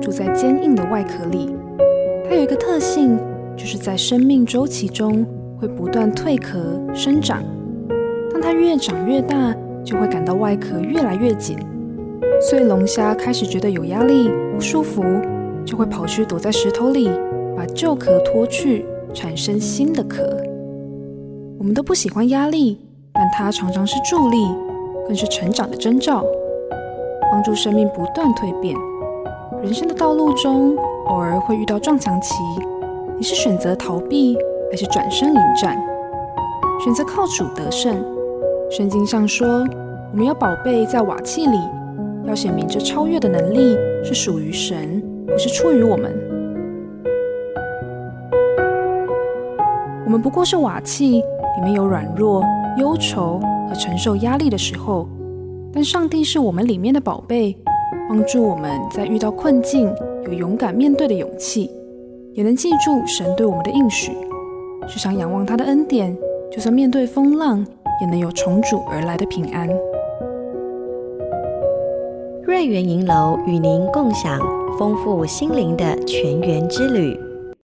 住在坚硬的外壳里。它有一个特性，就是在生命周期中会不断蜕壳生长。当它越长越大，就会感到外壳越来越紧。所以龙虾开始觉得有压力、不舒服，就会跑去躲在石头里，把旧壳脱去，产生新的壳。我们都不喜欢压力，但它常常是助力，更是成长的征兆。帮助生命不断蜕变。人生的道路中，偶尔会遇到撞墙期，你是选择逃避，还是转身迎战？选择靠主得胜。圣经上说，我们要宝贝在瓦器里，要显明这超越的能力是属于神，不是出于我们。我们不过是瓦器，里面有软弱、忧愁和承受压力的时候。但上帝是我们里面的宝贝，帮助我们在遇到困境有勇敢面对的勇气，也能记住神对我们的应许，时常仰望他的恩典，就算面对风浪，也能有重组而来的平安。瑞园银楼与您共享丰富心灵的全员之旅。